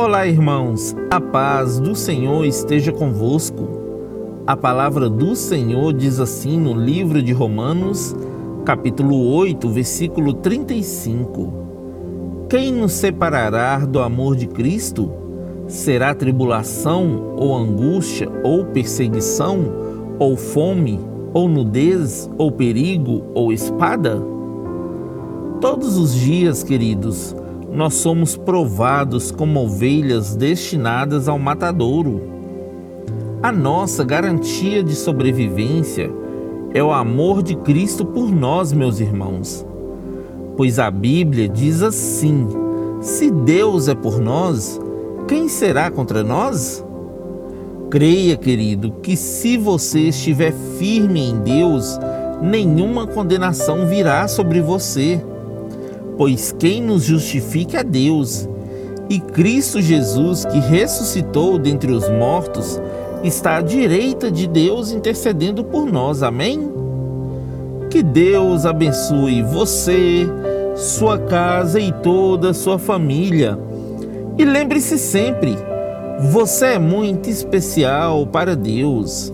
Olá, irmãos, a paz do Senhor esteja convosco. A palavra do Senhor diz assim no livro de Romanos, capítulo 8, versículo 35: Quem nos separará do amor de Cristo? Será tribulação, ou angústia, ou perseguição, ou fome, ou nudez, ou perigo, ou espada? Todos os dias, queridos, nós somos provados como ovelhas destinadas ao matadouro. A nossa garantia de sobrevivência é o amor de Cristo por nós, meus irmãos. Pois a Bíblia diz assim: se Deus é por nós, quem será contra nós? Creia, querido, que se você estiver firme em Deus, nenhuma condenação virá sobre você pois quem nos justifica é Deus. E Cristo Jesus, que ressuscitou dentre os mortos, está à direita de Deus intercedendo por nós. Amém? Que Deus abençoe você, sua casa e toda a sua família. E lembre-se sempre, você é muito especial para Deus.